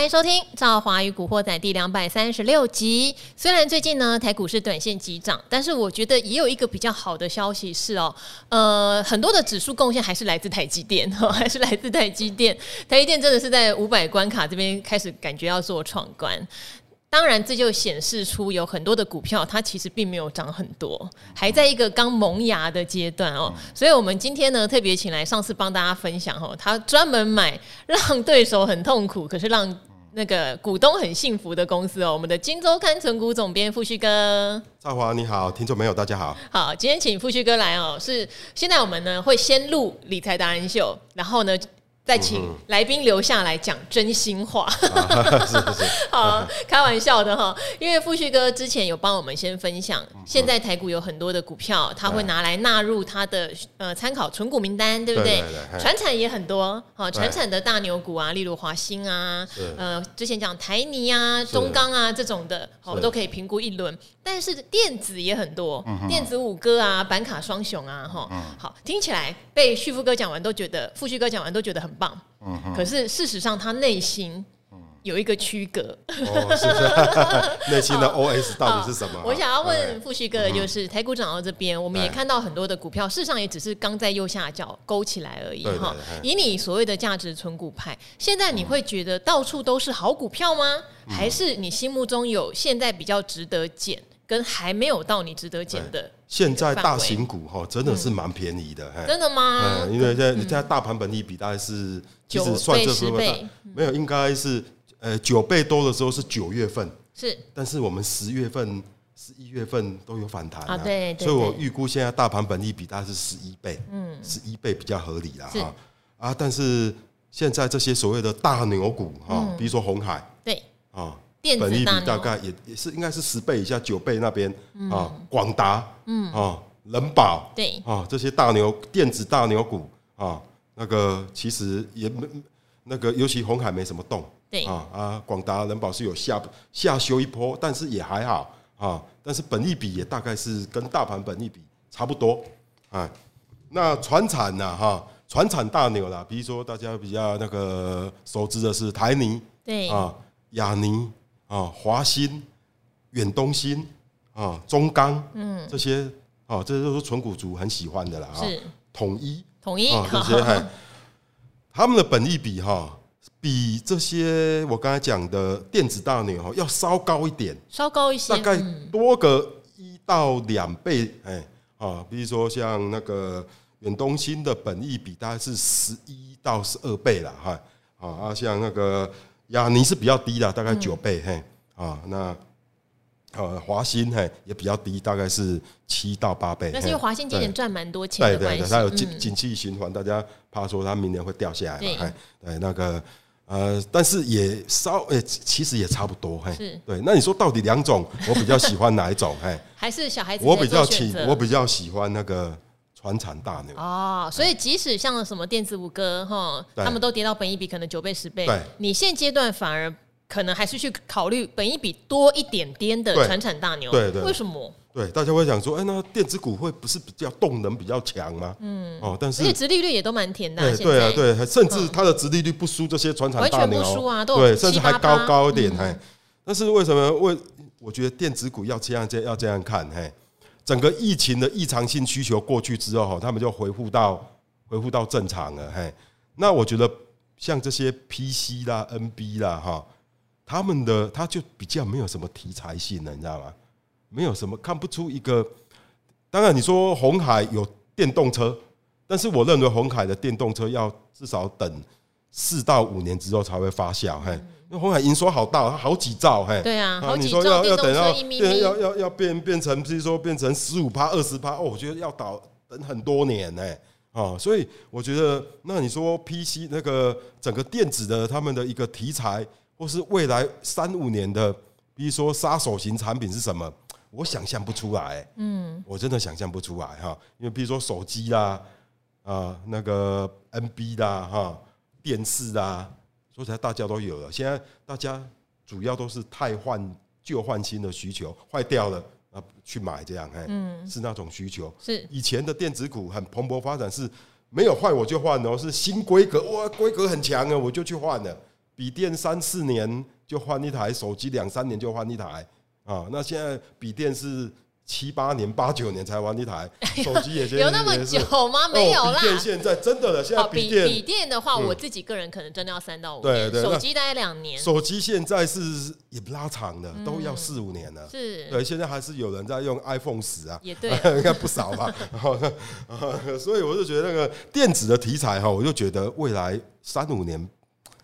欢迎收听《赵华与古惑仔》第两百三十六集。虽然最近呢台股是短线急涨，但是我觉得也有一个比较好的消息是哦，呃，很多的指数贡献还是来自台积电，哦 还是来自台积电。台积电真的是在五百关卡这边开始感觉要做闯关。当然，这就显示出有很多的股票，它其实并没有涨很多，还在一个刚萌芽的阶段哦。所以，我们今天呢，特别请来上次帮大家分享哦，他专门买让对手很痛苦，可是让那个股东很幸福的公司哦。我们的金周刊存股总编富旭哥，赵华你好，听众朋友大家好。好，今天请富旭哥来哦，是现在我们呢会先录理财达人秀，然后呢。再请来宾留下来讲真心话，好，开玩笑的哈。因为富旭哥之前有帮我们先分享，现在台股有很多的股票，他会拿来纳入他的呃参考存股名单，对不对？传产也很多，好，传产的大牛股啊，例如华兴啊，呃，之前讲台泥啊、中钢啊这种的，好，都可以评估一轮。但是电子也很多，电子五哥啊、板卡双雄啊，哈，好，听起来被旭富哥讲完都觉得，富旭哥讲完都觉得很棒。可是事实上他内心有一个区隔，哦，是是？内心的 OS 到底是什么？我想要问富旭哥的就是，台股涨到这边，我们也看到很多的股票，事实上也只是刚在右下角勾起来而已哈。以你所谓的价值存股派，现在你会觉得到处都是好股票吗？还是你心目中有现在比较值得捡？跟还没有到你值得捡的，现在大型股哈真的是蛮便宜的，真的吗？嗯因为现在你现在大盘本利比大概是，其实算这时候没有，应该是呃九倍多的时候是九月份，是，但是我们十月份、十一月份都有反弹啊，对，所以我预估现在大盘本利比大概是十一倍，嗯，十一倍比较合理啦哈。啊，但是现在这些所谓的大牛股哈，比如说红海，对。啊。本益比大概也也是应该是十倍以下，九倍那边啊，广达，嗯啊，人保，对啊，这些大牛电子大牛股啊，那个其实也没那个，尤其红海没什么动，对啊啊，广达人保是有下下修一波，但是也还好啊，但是本益比也大概是跟大盘本益比差不多啊。那船产呐哈，船产大牛啦，比如说大家比较那个熟知的是台泥，对啊，亚泥。啊，华兴、远东新啊，中钢，嗯，这些啊，这些都是纯股族很喜欢的啦。是统一，统一这些，他们的本益比哈，比这些我刚才讲的电子大牛哈要稍高一点，稍高一些，大概多个一到两倍。哎，啊，比如说像那个远东新的本益比大概是十一到十二倍了哈。啊啊，像那个。亚尼是比较低的，大概九倍，嘿啊，那呃华兴嘿也比较低，大概是七到八倍。那是因为华兴今年赚蛮多钱对对对，它有景景气循环，大家怕说它明年会掉下来嘛，嘿，对那个呃，但是也稍诶，其实也差不多，嘿，对。那你说到底两种，我比较喜欢哪一种？嘿，还是小孩子？我比较喜，我比较喜欢那个。传产大牛。哦，所以即使像什么电子五哥哈，他们都跌到本一比可能九倍十倍，对，你现阶段反而可能还是去考虑本一比多一点点的传产大牛，对对，为什么？对，大家会想说，哎，那电子股会不是比较动能比较强吗？嗯，哦，但是而且殖利率也都蛮甜的，对啊，对，甚至它的殖利率不输这些传产大牛，完全不输啊，都对，甚至还高高一点，哎，但是为什么？为我觉得电子股要这样这要这样看，嘿。整个疫情的异常性需求过去之后，哈，他们就恢复到恢复到正常了，嘿。那我觉得像这些 PC 啦、NB 啦，哈，他们的他就比较没有什么题材性了，你知道吗？没有什么看不出一个。当然，你说鸿海有电动车，但是我认为鸿海的电动车要至少等四到五年之后才会发酵，嘿。那红海营收好大，好几兆，嘿，对啊，好几兆。你说要要等到要要要变变成，比如说变成十五趴、二十趴，哦，我觉得要倒等很多年呢，啊，所以我觉得，那你说 PC 那个整个电子的他们的一个题材，或是未来三五年的，比如说杀手型产品是什么？我想象不出来，嗯，我真的想象不出来哈，因为比如说手机啦，啊，那个 NB 啦，哈，电视啦。说起来大家都有了，现在大家主要都是太换旧换新的需求，坏掉了啊去买这样，哎，是那种需求。是以前的电子股很蓬勃发展，是没有坏我就换哦，是新规格哇，规格很强啊，我就去换了。笔电三四年就换一台，手机两三年就换一台啊。那现在笔电是。七八年、八九年才玩一台 手机，也有那么久吗？没有啦。现在真的了，现在笔电笔电的话，我自己个人可能真的要三到五年。手机大概两年。手机现在是也不拉长的，都要四五年了。是。对，现在还是有人在用 iPhone 十啊，也对，应该不少吧。所以我就觉得那个电子的题材哈，我就觉得未来三五年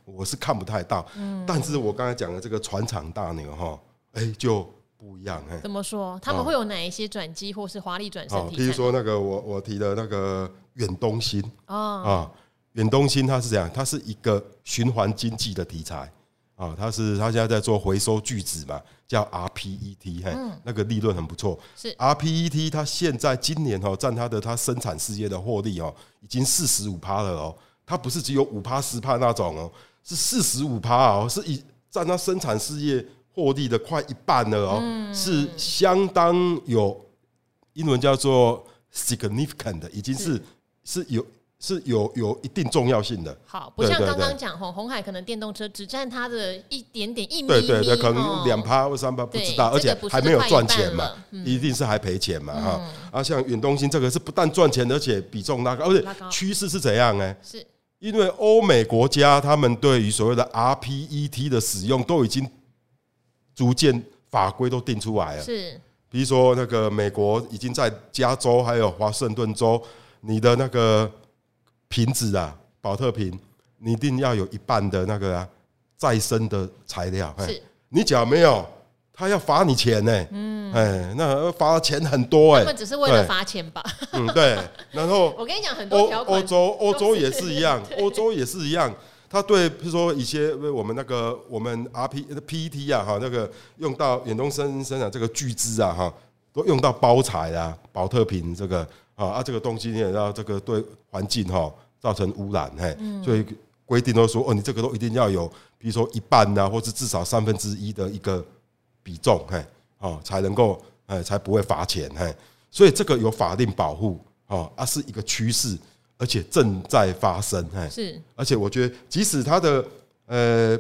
我是看不太到。嗯但是我刚才讲的这个船厂大牛哈，哎就。不一样，怎么说？他们会有哪一些转机，或是华丽转身？比如说那个我我提的那个远东新啊，远东新它是这样，它是一个循环经济的题材啊，它是它现在在做回收聚酯嘛，叫 rPET，嘿，那个利润很不错。是 rPET，它现在今年哦占它的它生产事业的获利哦，已经四十五趴了哦，它不是只有五趴十趴那种哦，是四十五趴哦，是以占它生产事业。获利的快一半了哦，嗯、是相当有英文叫做 significant 的，已经是是，有是有有一定重要性的。好，不像刚刚讲红鸿海可能电动车只占它的一点点一米，对对对，可能两趴或三趴不知道，而且还没有赚钱嘛，一定是还赔钱嘛哈。啊，像远东新这个是不但赚钱，而且比重拉高，而且趋势是怎样呢？是因为欧美国家他们对于所谓的 RPET 的使用都已经。逐渐法规都定出来了，是，比如说那个美国已经在加州还有华盛顿州，你的那个瓶子啊，保特瓶，你一定要有一半的那个啊再生的材料。是，你只要没有，他要罚你钱呢。嗯，哎，那罚钱很多哎。他们只是为了罚钱吧？嗯，对。然后 我跟你讲，很多条，欧洲欧洲也是一样，欧洲也是一样。他对，比如说一些我们那个我们 R P P E T 啊哈，那个用到远东生生产这个聚酯啊哈，都用到包材啊，保特瓶这个啊啊这个东西你也知道这个对环境哈造成污染嘿，所以规定都说哦，你这个都一定要有，比如说一半呐，或是至少三分之一的一个比重嘿，哦才能够哎才不会罚钱嘿，所以这个有法定保护啊，啊是一个趋势。而且正在发生，哎，是，而且我觉得，即使它的呃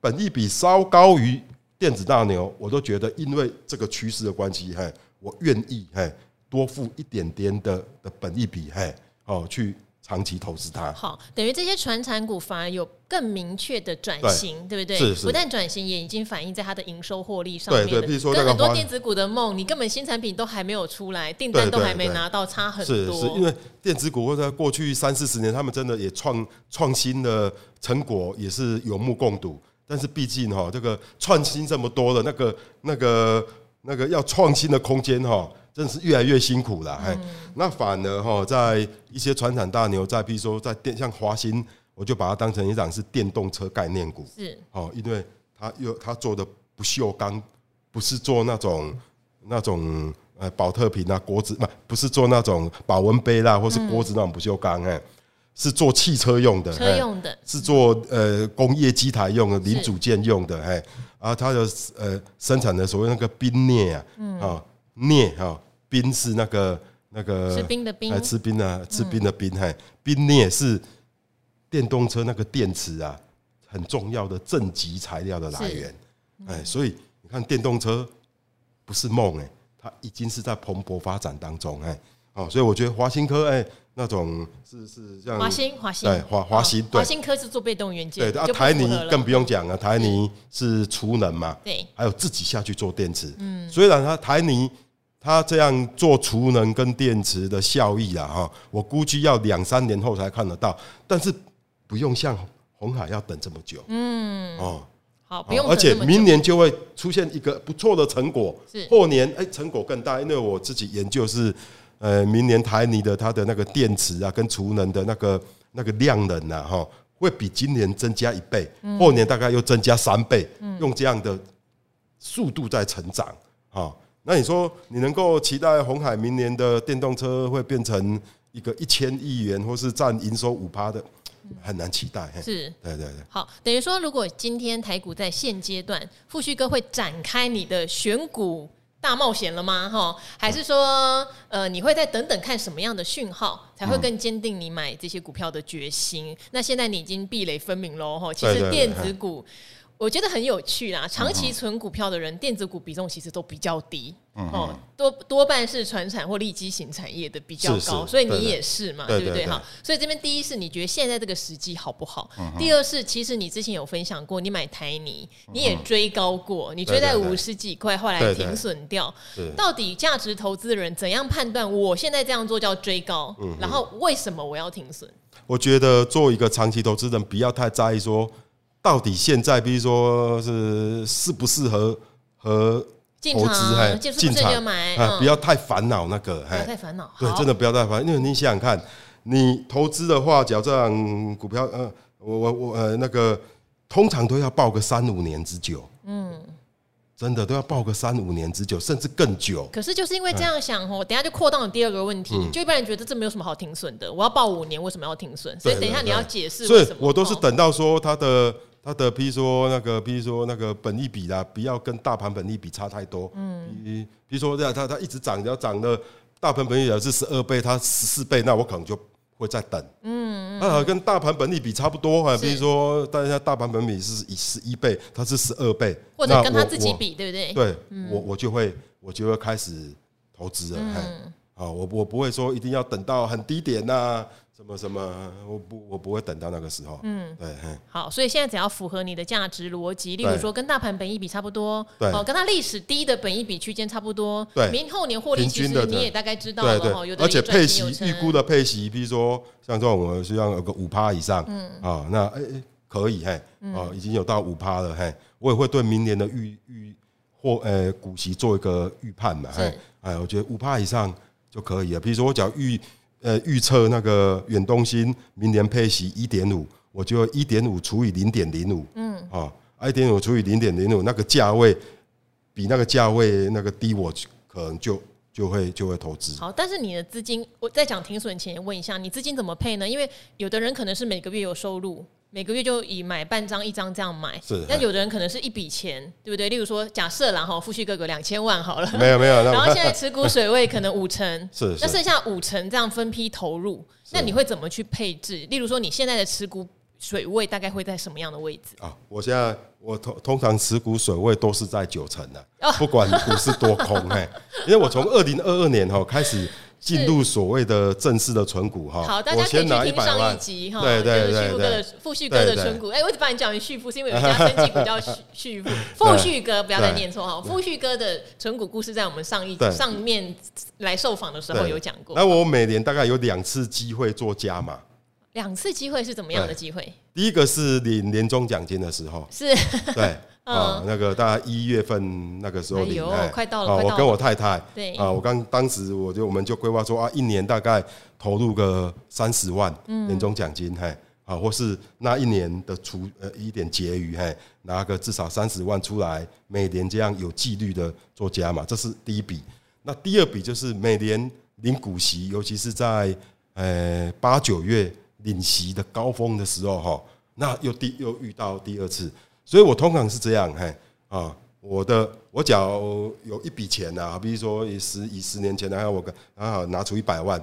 本益比稍高于电子大牛，我都觉得，因为这个趋势的关系，嘿，我愿意，嘿，多付一点点的的本益比，嘿，哦，去。长期投资它，好，等于这些传产股反而有更明确的转型，对，对不对？是是，不但转型，也已经反映在它的营收获利上面。对对，比如说跟很多电子股的梦，你根本新产品都还没有出来，订单都还没拿到，差很多。是是，因为电子股或者过去三四十年，他们真的也创创新的成果也是有目共睹。但是毕竟哈，这个创新这么多的那个那个那个要创新的空间哈。真的是越来越辛苦了，哎，那反而哈，在一些船产大牛，在比如说在电，像华新，我就把它当成一档是电动车概念股，是。哦，因为它又它做的不锈钢，不是做那种那种呃保特瓶啊锅子，不不是做那种保温杯啦，或是锅子那种不锈钢，哎，是做汽车用的，车用的，是做呃工业机台用的零组件用的，哎，啊，它的呃生产的所谓那个冰镍啊，啊。镍哈冰是那个那个吃冰的冰，吃冰啊，吃冰的冰嘿，冰镍是电动车那个电池啊很重要的正极材料的来源，哎，所以你看电动车不是梦哎，它已经是在蓬勃发展当中哎，哦，所以我觉得华新科哎那种是是像华新华新对华华新华新科是做被动元件，对啊台泥更不用讲了，台泥是储能嘛，对，还有自己下去做电池，嗯，虽然它台泥。他这样做储能跟电池的效益啊，哈，我估计要两三年后才看得到，但是不用像红海要等这么久，嗯，哦，好，不用，而且明年就会出现一个不错的成果，是。后年哎，成果更大，因为我自己研究是，呃，明年台泥的它的那个电池啊，跟储能的那个那个量能啊，哈，会比今年增加一倍，后年大概又增加三倍，用这样的速度在成长，啊。那你说，你能够期待红海明年的电动车会变成一个一千亿元，或是占营收五趴的，很难期待。是，对对对。好，等于说，如果今天台股在现阶段，富旭哥会展开你的选股大冒险了吗？哈，还是说，呃，你会再等等看什么样的讯号，才会更坚定你买这些股票的决心？嗯、那现在你已经壁垒分明喽，哈，其实电子股。我觉得很有趣啦，长期存股票的人，电子股比重其实都比较低，哦，多多半是传产或利基型产业的比较高，所以你也是嘛，对不对？哈，所以这边第一是你觉得现在这个时机好不好？第二是其实你之前有分享过，你买台泥你也追高过，你追在五十几块，后来停损掉。到底价值投资人怎样判断我现在这样做叫追高？然后为什么我要停损？我觉得做一个长期投资人，不要太在意说。到底现在，比如说是适不适合和投资？哎，进场买，不要太烦恼那个，不要太烦恼。对，真的不要太烦，因为你想想看，你投资的话，假如这样股票，呃，我我我呃那个，通常都要抱个三五年之久。嗯。真的都要抱个三五年之久，甚至更久。可是就是因为这样想哦，等下就扩大了第二个问题，就一般人觉得这没有什么好停损的。我要抱五年，为什么要停损？所以等一下你要解释。所以我都是等到说它的它的，譬如说那个，譬如说那个本利比啦，不要跟大盘本利比差太多。嗯，比比如说这样，它它一直涨，要涨的大盘本益比是十二倍，它十四倍，那我可能就。会再等，嗯，啊，跟大盘本利比差不多啊，比如说，大家大盘本比是以十一倍，它是十二倍，或者跟他自己比，对不对？对，我我就会我就会开始投资了，嗯，啊，我我不会说一定要等到很低点呐。什么什么，我不我不会等到那个时候。嗯，对，好，所以现在只要符合你的价值逻辑，例如说跟大盘本益比差不多，对，哦，跟它历史低的本益比区间差不多，对，明后年获利其实你也大概知道了哈。有的而且配息预估的配息，比如说像这种我们需要有个五趴以上，嗯。啊，那哎哎可以嘿，哦，已经有到五趴了嘿，我也会对明年的预预或呃股息做一个预判嘛，嘿，哎，我觉得五趴以上就可以了。比如说我只要预。呃，预测那个远东新明年配息一点五，我就一点五除以零点零五，嗯，啊，一点五除以零点零五，那个价位比那个价位那个低，我可能就就会就会投资。好，但是你的资金，我在讲停损前问一下，你资金怎么配呢？因为有的人可能是每个月有收入。每个月就以买半张一张这样买，是。那有的人可能是一笔钱，对不对？例如说，假设然后富旭哥哥两千万好了，没有没有。然后现在持股水位可能五成，是。那剩下五成这样分批投入，那你会怎么去配置？例如说，你现在的持股水位大概会在什么样的位置？啊，我现在我通通常持股水位都是在九成的，不管股市多空，嘿，因为我从二零二二年哈开始。进入所谓的正式的存股哈，好，大家可以去听上一集哈，对对对，旭哥的富旭哥的存股，哎，我一直把你讲成旭富，是因为有一家生技股叫旭旭富，富旭 哥不要再念错哈，富旭哥的存股故事在我们上一集上面来受访的时候有讲过。那我每年大概有两次机会做加码，两次机会是怎么样的机会？第一个是领年终奖金的时候，是，对。啊，那个大概一月份那个时候领，哎，快到了。我跟我太太，对，啊，我刚当时我就我们就规划说啊，一年大概投入个三十万年终奖金，嘿，啊，或是那一年的除呃一点结余，嘿，拿个至少三十万出来，每年这样有纪律的做加嘛，这是第一笔。那第二笔就是每年领股息，尤其是在呃八九月领息的高峰的时候，哈，那又第又遇到第二次。所以我通常是这样，嘿啊，我的我假如有一笔钱呐，比如说以十以十年前来看，我啊拿出一百万，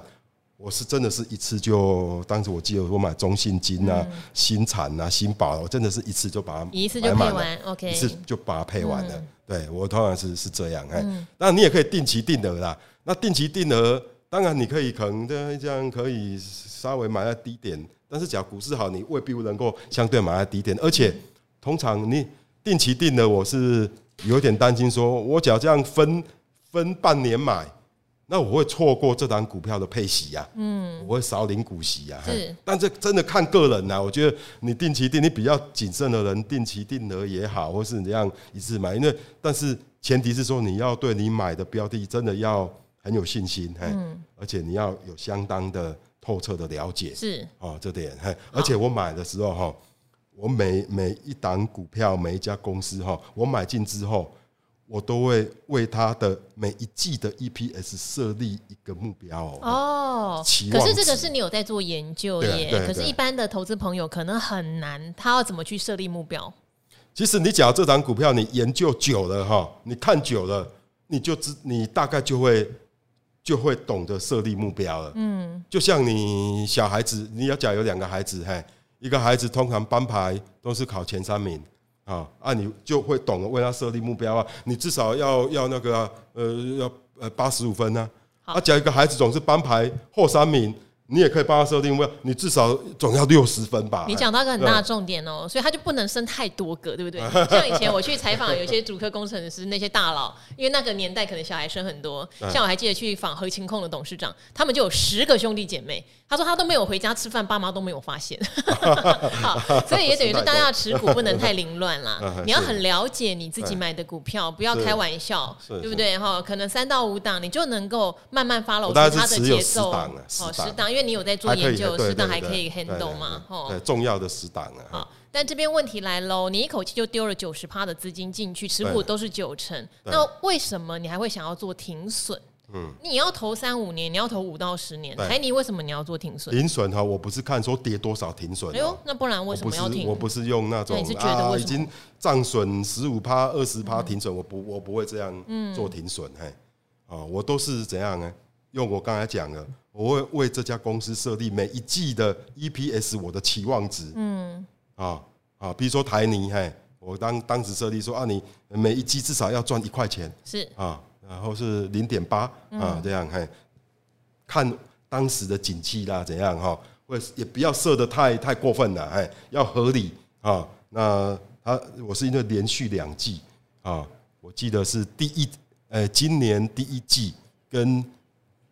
我是真的是一次就，当时我记得我买中信金啊、新产啊、新宝，我真的是一次就把它一次就配完，OK，一次就把它配完了。对我通常是是这样，哎，当然你也可以定期定额啦。那定期定额，当然你可以可能这样可以稍微买在低点，但是假如股市好，你未必能够相对买在低点，而且。通常你定期定的，我是有点担心，说我只要这样分分半年买，那我会错过这档股票的配息呀，嗯，我会少领股息呀。是，但这真的看个人呐。我觉得你定期定，你比较谨慎的人，定期定额也好，或是你这样一次买，因为但是前提是说你要对你买的标的真的要很有信心，嗯，而且你要有相当的透彻的了解，是哦，这点嘿，而且我买的时候哈。我每每一档股票，每一家公司哈，我买进之后，我都会为它的每一季的 EPS 设立一个目标哦。哦，可是这个是你有在做研究耶。可是，一般的投资朋友可能很难，他要怎么去设立目标？其实，你假如这档股票你研究久了哈，你看久了。你就知你大概就会就会懂得设立目标了。嗯，就像你小孩子，你要假有两个孩子，嘿，一个孩子通常班排都是考前三名啊，啊，你就会懂得为他设立目标啊，你至少要要那个呃要呃八十五分呢，啊，假如一个孩子总是班排后三名。你也可以帮他设定目标，你至少总要六十分吧。你讲到一个很大的重点哦、喔，所以他就不能生太多个，对不对？像以前我去采访有些主科工程师那些大佬，因为那个年代可能小孩生很多。像我还记得去访合勤控的董事长，他们就有十个兄弟姐妹。他说他都没有回家吃饭，爸妈都没有发现。好，所以也等于是大家的持股不能太凌乱啦。你要很了解你自己买的股票，不要开玩笑，对不对？哈，可能三到五档，你就能够慢慢 follow 他的节奏。哦，十档，因为你有在做研究，十档还可以 handle 嘛。对，重要的十档啊。好，但这边问题来喽，你一口气就丢了九十趴的资金进去，持股都是九成，那为什么你还会想要做停损？嗯，你要投三五年，你要投五到十年，台泥为什么你要做停损？停损哈，我不是看说跌多少停损。哎呦，那不然为什么要停？我不是用那种啊，已经账损十五趴、二十趴停损，我不我不会这样做停损。嘿，啊，我都是怎样呢？用我刚才讲的，我会为这家公司设立每一季的 EPS 我的期望值。嗯，啊啊，比如说台泥，嘿，我当当时设立说啊，你每一季至少要赚一块钱。是啊。然后是零点八啊，这样嘿，看当时的景气啦，怎样哈？或也不要设得太太过分了，哎，要合理啊。那他我是因为连续两季啊，我记得是第一，呃，今年第一季跟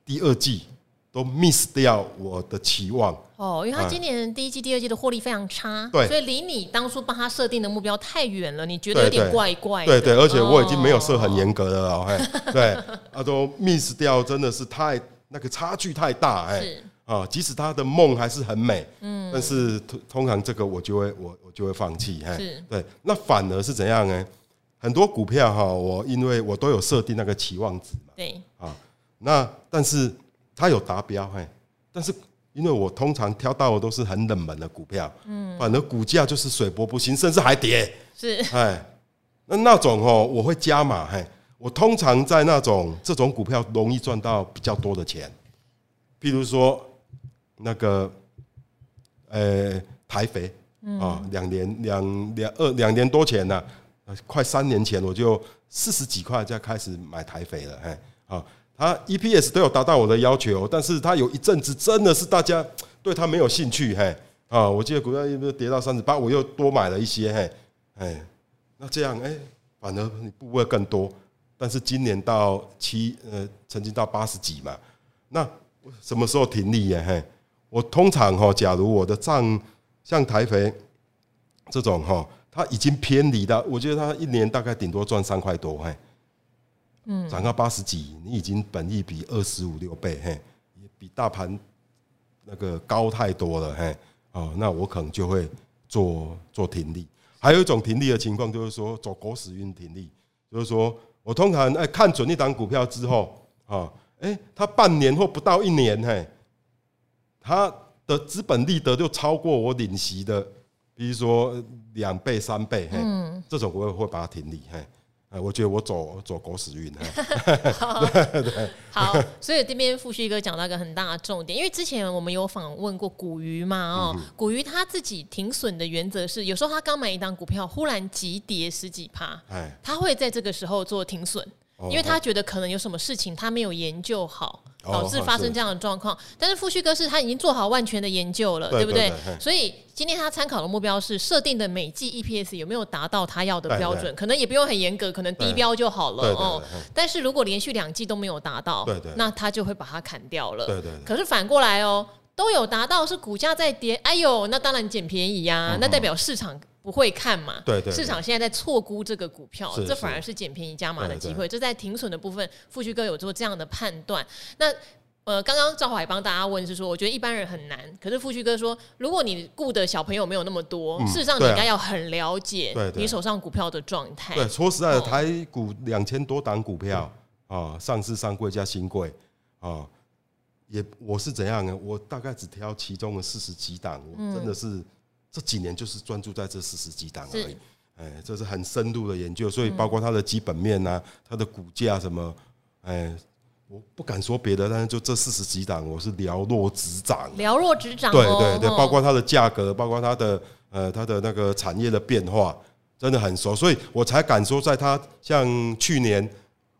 第二季。都 miss 掉我的期望。哦，因为他今年第一季、第二季的获利非常差，对，所以离你当初帮他设定的目标太远了，你觉得有点怪怪。对对，而且我已经没有设很严格的了，哎，对，啊，都 miss 掉，真的是太那个差距太大，哎，啊，即使他的梦还是很美，嗯，但是通通常这个我就会我我就会放弃，哎，对，那反而是怎样呢？很多股票哈，我因为我都有设定那个期望值嘛，对，啊，那但是。它有达标，嘿，但是因为我通常挑到的都是很冷门的股票，嗯，反而股价就是水波不兴，甚至还跌，是，哎，那那种哦，我会加码，嘿，我通常在那种这种股票容易赚到比较多的钱，譬如说那个，呃，台肥，啊，两年两两二两年多前呢，快三年前我就四十几块就开始买台肥了，嘿，啊。啊，EPS 都有达到我的要求，但是它有一阵子真的是大家 对它没有兴趣，嘿，啊，我记得股价又跌到三十八，我又多买了一些，嘿，哎，那这样，哎，反而你部位更多，但是今年到七，呃，曾经到八十几嘛，那什么时候停利呀？嘿，我通常哈，假如我的账像台肥这种哈，它已经偏离到，我觉得它一年大概顶多赚三块多，嘿。嗯，涨到八十几，你已经本益比二十五六倍，嘿，也比大盘那个高太多了，嘿，哦，那我可能就会做做停利。还有一种停利的情况，就是说走狗屎运停利，就是说我通常哎看准一档股票之后，啊，哎，它半年或不到一年，嘿，它的资本利得就超过我领息的，比如说两倍三倍，嘿，这种我也会把它停利，嘿。哎，我觉得我走走狗屎运 好，好，所以这边富旭哥讲到一个很大的重点，因为之前我们有访问过古鱼嘛，哦，古鱼他自己停损的原则是，有时候他刚买一档股票，忽然急跌十几趴，他会在这个时候做停损，因为他觉得可能有什么事情他没有研究好。导致发生这样的状况，但是富旭哥是他已经做好万全的研究了，对不对？所以今天他参考的目标是设定的每季 EPS 有没有达到他要的标准，可能也不用很严格，可能低标就好了哦。但是如果连续两季都没有达到，那他就会把它砍掉了。可是反过来哦，都有达到，是股价在跌，哎呦，那当然捡便宜呀，那代表市场。不会看嘛？对对，市场现在在错估这个股票，这反而是捡便宜加码的机会。这在停损的部分，富旭哥有做这样的判断。那呃，刚刚赵华也帮大家问是说，我觉得一般人很难。可是富旭哥说，如果你顾的小朋友没有那么多，事实上你应该要很了解你手上股票的状态。对，说实在的，台股两千多档股票啊，上市上柜加新柜啊，也我是怎样呢？我大概只挑其中的四十几档，我真的是。这几年就是专注在这四十几档而已，哎，这是很深度的研究，所以包括它的基本面啊，它的股价什么，哎，我不敢说别的，但是就这四十几档，我是寥落指掌，寥落指掌。对对对，包括它的价格，包括它的呃它的那个产业的变化，真的很熟，所以我才敢说，在它像去年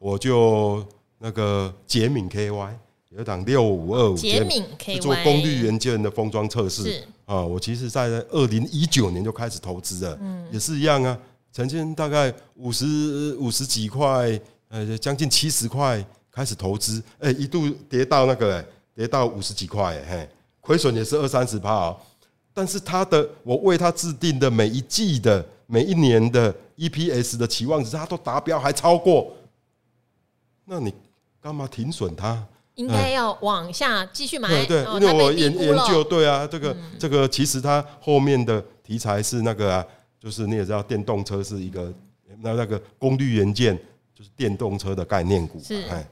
我就那个捷敏 KY。有一档六五二五，捷敏 KY 做功率元件的封装测试啊。我其实在二零一九年就开始投资了，嗯，也是一样啊。曾经大概五十五十几块，呃，将近七十块开始投资，哎，一度跌到那个，跌到五十几块，嘿，亏损也是二三十趴哦。但是它的，我为它制定的每一季的、每一年的 EPS 的期望值，它都达标，还超过。那你干嘛停损它？应该要往下继续买，对对，因为我研研究，对啊，这个这个其实它后面的题材是那个啊，就是你也知道，电动车是一个那那个功率元件，就是电动车的概念股，是，哎，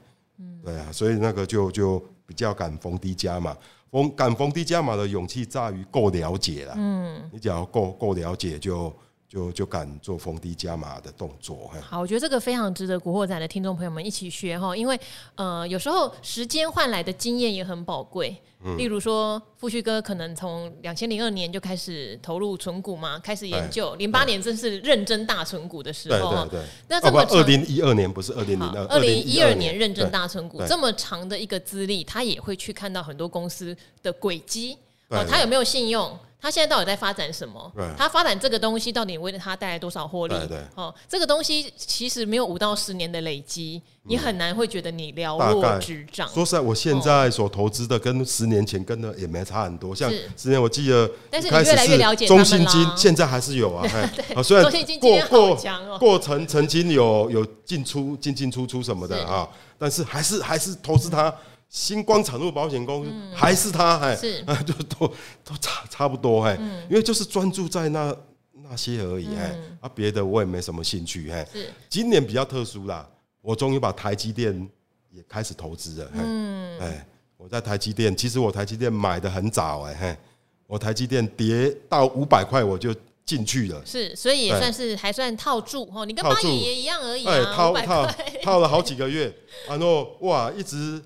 对啊，所以那个就就比较敢逢低加码，逢敢逢低加码的勇气在于够了解了，嗯，你只要够够了解就。就就就敢做逢低加码的动作，好，我觉得这个非常值得古惑仔的听众朋友们一起学哈，因为呃，有时候时间换来的经验也很宝贵。嗯、例如说，富旭哥可能从两千零二年就开始投入存股嘛，开始研究，零八年正是认真大存股的时候。对对对。那这么二零一二年不是二零零二，二零一二年认真大存股，这么长的一个资历，他也会去看到很多公司的轨迹，哦，他有没有信用？他现在到底在发展什么？他发展这个东西到底为了他带来多少获利？哦，这个东西其实没有五到十年的累积，你很难会觉得你了若指掌。说实在，我现在所投资的跟十年前跟的也没差很多。像十年我记得，但是你越来越了解中信金，现在还是有啊。对，虽然过过过程曾经有有进出进进出出什么的啊，但是还是还是投资它。新光产物保险公司还是他，哎，是，就都都差差不多，哎，因为就是专注在那那些而已，哎，啊，别的我也没什么兴趣，哎，是。今年比较特殊啦，我终于把台积电也开始投资了，嗯，哎，我在台积电，其实我台积电买的很早，哎，我台积电跌到五百块我就进去了，是，所以也算是还算套住，哦，你跟八爷爷一样而已，哎，套套套了好几个月，然后哇，一直。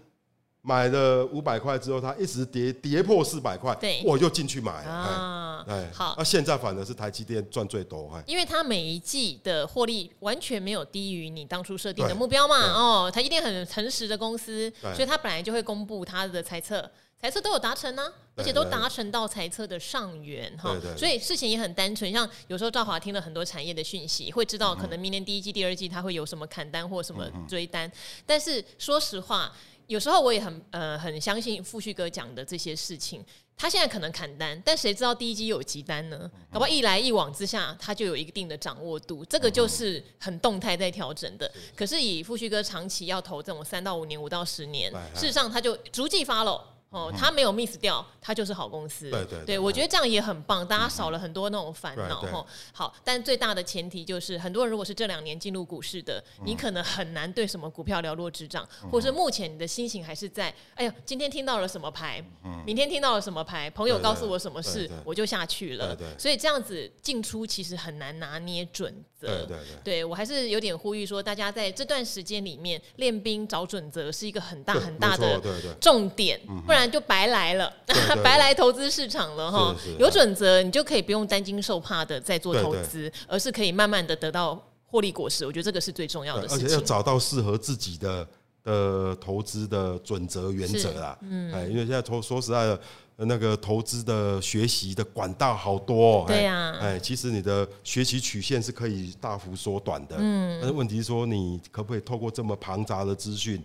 买了五百块之后，它一直跌跌破四百块，对，我就进去买啊。哎，好，那现在反而是台积电赚最多，因为它每一季的获利完全没有低于你当初设定的目标嘛。哦，台积电很诚实的公司，所以它本来就会公布它的猜测，猜测都有达成呢，而且都达成到财测的上缘哈。所以事情也很单纯，像有时候赵华听了很多产业的讯息，会知道可能明年第一季、第二季它会有什么砍单或什么追单，但是说实话。有时候我也很呃很相信富旭哥讲的这些事情，他现在可能砍单，但谁知道第一季有急单呢？搞不好一来一往之下，他就有一定的掌握度，这个就是很动态在调整的。可是以富旭哥长期要投这种三到五年、五到十年，事实上他就逐季 follow。哦，他没有 miss 掉，他就是好公司。对对，对，我觉得这样也很棒，大家少了很多那种烦恼哈。好，但最大的前提就是，很多人如果是这两年进入股市的，你可能很难对什么股票了若指掌，或是目前你的心情还是在，哎呀，今天听到了什么牌，明天听到了什么牌，朋友告诉我什么事，我就下去了。所以这样子进出其实很难拿捏准则。对对对，我还是有点呼吁说，大家在这段时间里面练兵找准则是一个很大很大的重点，不然。就白来了，白来投资市场了哈。有准则，你就可以不用担惊受怕的在做投资，而是可以慢慢的得到获利果实。我觉得这个是最重要的事情，而且要找到适合自己的的投资的准则原则啊。嗯，哎，因为现在投说实在的，那个投资的学习的管道好多哦。对呀，哎，其实你的学习曲线是可以大幅缩短的。嗯，但是问题是说，你可不可以透过这么庞杂的资讯？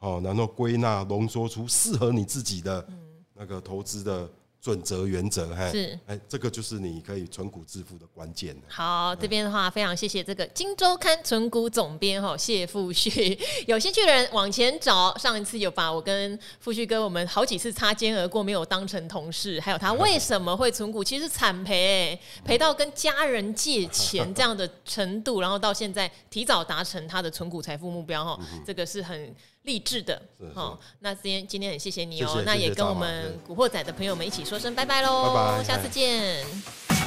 哦，然后归纳浓缩出适合你自己的那个投资的准则原则，哈，是，哎，这个就是你可以存股致富的关键。好，这边的话非常谢谢这个《金周刊》存股总编哈谢富旭，有兴趣的人往前找，上一次有把我跟富旭哥我们好几次擦肩而过，没有当成同事，还有他为什么会存股，其实惨赔，赔到跟家人借钱这样的程度，然后到现在提早达成他的存股财富目标哈，这个是很。励志的，好，那今天今天很谢谢你哦，那也跟我们古惑仔的朋友们一起说声拜拜喽，拜拜，下次见。